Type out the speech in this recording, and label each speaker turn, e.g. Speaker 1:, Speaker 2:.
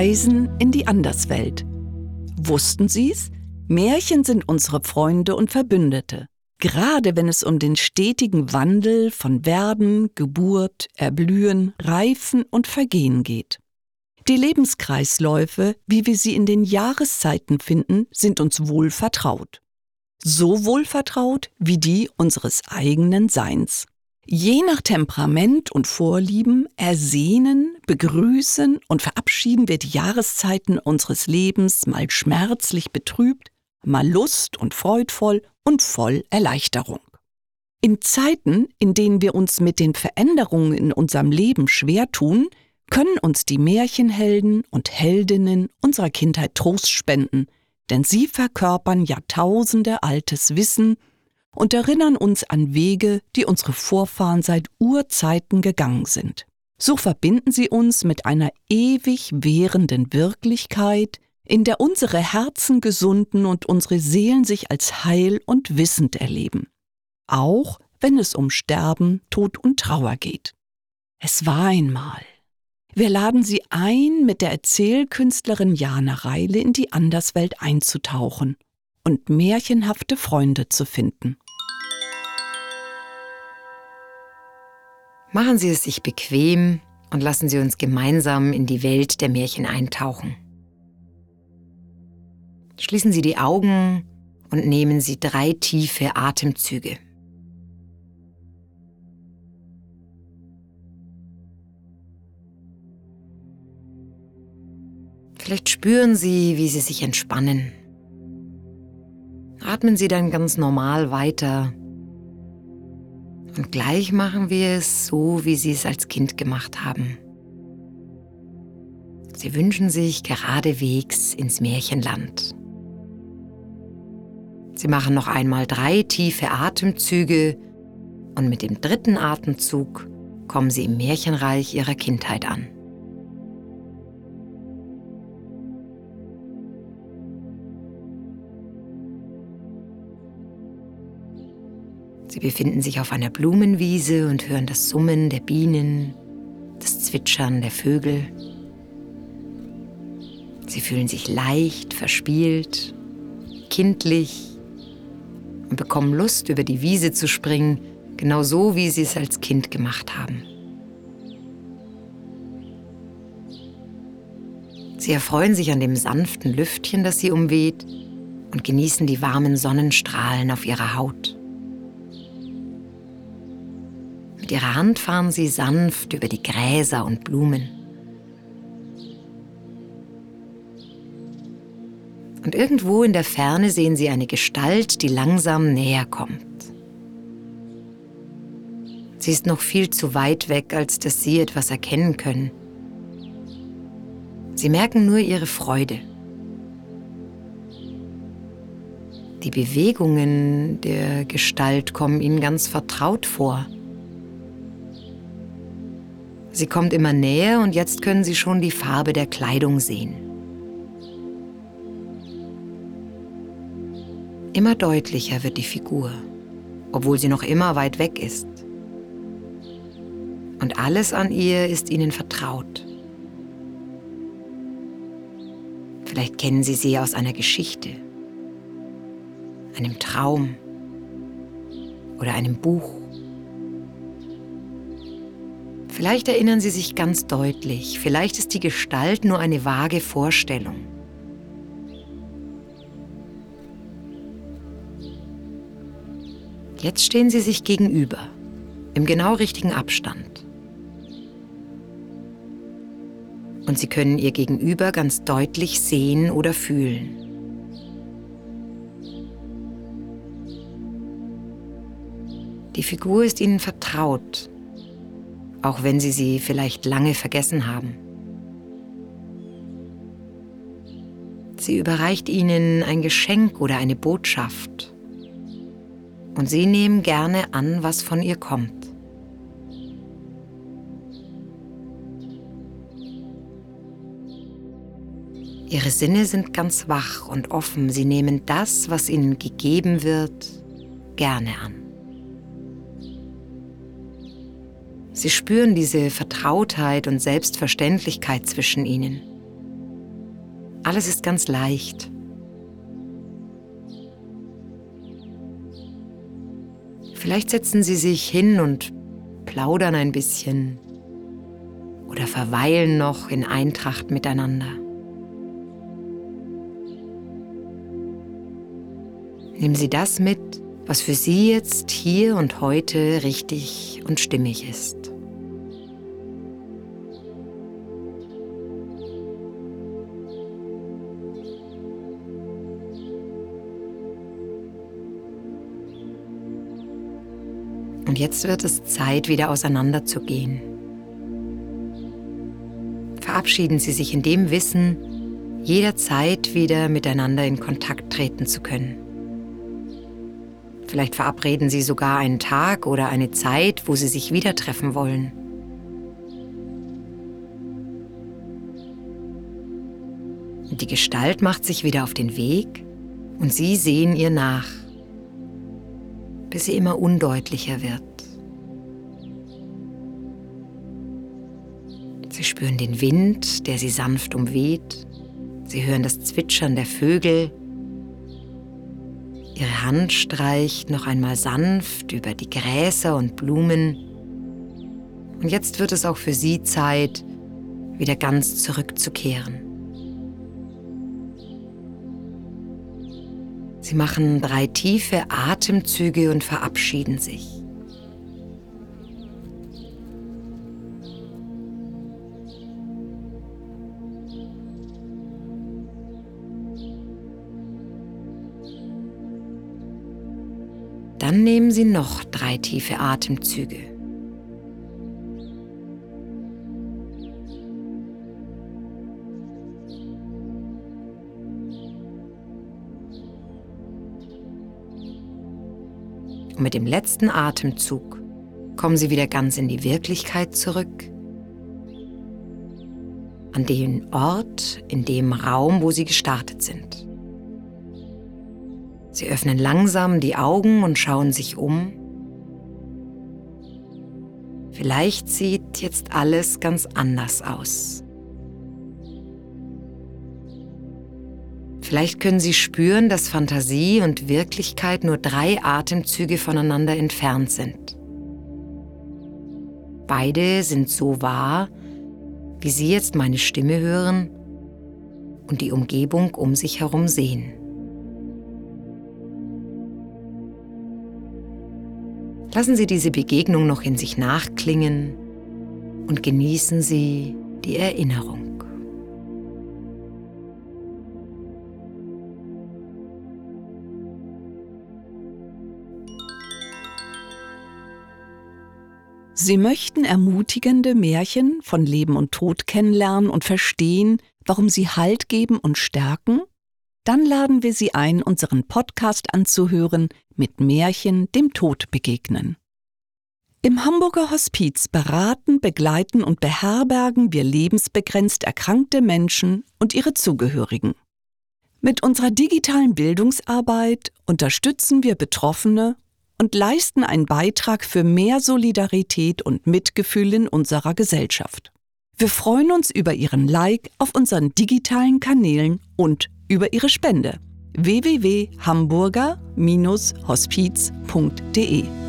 Speaker 1: Reisen in die Anderswelt. Wussten Sie's? Märchen sind unsere Freunde und Verbündete. Gerade wenn es um den stetigen Wandel von Werden, Geburt, Erblühen, Reifen und Vergehen geht. Die Lebenskreisläufe, wie wir sie in den Jahreszeiten finden, sind uns wohl vertraut. So wohl vertraut wie die unseres eigenen Seins. Je nach Temperament und Vorlieben ersehnen, begrüßen und verabschieden wir die Jahreszeiten unseres Lebens mal schmerzlich betrübt, mal lust und freudvoll und voll Erleichterung. In Zeiten, in denen wir uns mit den Veränderungen in unserem Leben schwer tun, können uns die Märchenhelden und Heldinnen unserer Kindheit Trost spenden, denn sie verkörpern Jahrtausende altes Wissen und erinnern uns an Wege, die unsere Vorfahren seit Urzeiten gegangen sind. So verbinden sie uns mit einer ewig währenden Wirklichkeit, in der unsere Herzen gesunden und unsere Seelen sich als heil und wissend erleben. Auch wenn es um Sterben, Tod und Trauer geht. Es war einmal. Wir laden Sie ein, mit der Erzählkünstlerin Jana Reile in die Anderswelt einzutauchen und märchenhafte Freunde zu finden.
Speaker 2: Machen Sie es sich bequem und lassen Sie uns gemeinsam in die Welt der Märchen eintauchen. Schließen Sie die Augen und nehmen Sie drei tiefe Atemzüge. Vielleicht spüren Sie, wie Sie sich entspannen. Atmen Sie dann ganz normal weiter. Und gleich machen wir es so, wie Sie es als Kind gemacht haben. Sie wünschen sich geradewegs ins Märchenland. Sie machen noch einmal drei tiefe Atemzüge und mit dem dritten Atemzug kommen Sie im Märchenreich Ihrer Kindheit an. Sie befinden sich auf einer Blumenwiese und hören das Summen der Bienen, das Zwitschern der Vögel. Sie fühlen sich leicht, verspielt, kindlich und bekommen Lust, über die Wiese zu springen, genau so, wie sie es als Kind gemacht haben. Sie erfreuen sich an dem sanften Lüftchen, das sie umweht, und genießen die warmen Sonnenstrahlen auf ihrer Haut. Mit ihrer Hand fahren sie sanft über die Gräser und Blumen. Und irgendwo in der Ferne sehen sie eine Gestalt, die langsam näher kommt. Sie ist noch viel zu weit weg, als dass sie etwas erkennen können. Sie merken nur ihre Freude. Die Bewegungen der Gestalt kommen ihnen ganz vertraut vor. Sie kommt immer näher und jetzt können Sie schon die Farbe der Kleidung sehen. Immer deutlicher wird die Figur, obwohl sie noch immer weit weg ist. Und alles an ihr ist Ihnen vertraut. Vielleicht kennen Sie sie aus einer Geschichte, einem Traum oder einem Buch. Vielleicht erinnern Sie sich ganz deutlich, vielleicht ist die Gestalt nur eine vage Vorstellung. Jetzt stehen Sie sich gegenüber, im genau richtigen Abstand. Und Sie können Ihr Gegenüber ganz deutlich sehen oder fühlen. Die Figur ist Ihnen vertraut auch wenn Sie sie vielleicht lange vergessen haben. Sie überreicht Ihnen ein Geschenk oder eine Botschaft und Sie nehmen gerne an, was von ihr kommt. Ihre Sinne sind ganz wach und offen. Sie nehmen das, was ihnen gegeben wird, gerne an. Sie spüren diese Vertrautheit und Selbstverständlichkeit zwischen ihnen. Alles ist ganz leicht. Vielleicht setzen Sie sich hin und plaudern ein bisschen oder verweilen noch in Eintracht miteinander. Nehmen Sie das mit, was für Sie jetzt hier und heute richtig und stimmig ist. Jetzt wird es Zeit, wieder auseinanderzugehen. Verabschieden Sie sich in dem Wissen, jederzeit wieder miteinander in Kontakt treten zu können. Vielleicht verabreden Sie sogar einen Tag oder eine Zeit, wo Sie sich wieder treffen wollen. Die Gestalt macht sich wieder auf den Weg und Sie sehen ihr nach bis sie immer undeutlicher wird. Spüren den Wind, der sie sanft umweht. Sie hören das Zwitschern der Vögel. Ihre Hand streicht noch einmal sanft über die Gräser und Blumen. Und jetzt wird es auch für Sie Zeit, wieder ganz zurückzukehren. Sie machen drei tiefe Atemzüge und verabschieden sich. Dann nehmen Sie noch drei tiefe Atemzüge. Und mit dem letzten Atemzug kommen Sie wieder ganz in die Wirklichkeit zurück. An den Ort, in dem Raum, wo Sie gestartet sind. Sie öffnen langsam die Augen und schauen sich um. Vielleicht sieht jetzt alles ganz anders aus. Vielleicht können Sie spüren, dass Fantasie und Wirklichkeit nur drei Atemzüge voneinander entfernt sind. Beide sind so wahr, wie Sie jetzt meine Stimme hören und die Umgebung um sich herum sehen. Lassen Sie diese Begegnung noch in sich nachklingen und genießen Sie die Erinnerung.
Speaker 1: Sie möchten ermutigende Märchen von Leben und Tod kennenlernen und verstehen, warum sie Halt geben und stärken? Dann laden wir Sie ein, unseren Podcast anzuhören mit Märchen dem Tod begegnen. Im Hamburger Hospiz beraten, begleiten und beherbergen wir lebensbegrenzt erkrankte Menschen und ihre Zugehörigen. Mit unserer digitalen Bildungsarbeit unterstützen wir Betroffene und leisten einen Beitrag für mehr Solidarität und Mitgefühl in unserer Gesellschaft. Wir freuen uns über Ihren Like auf unseren digitalen Kanälen und über Ihre Spende. www.hamburger-hospiz.de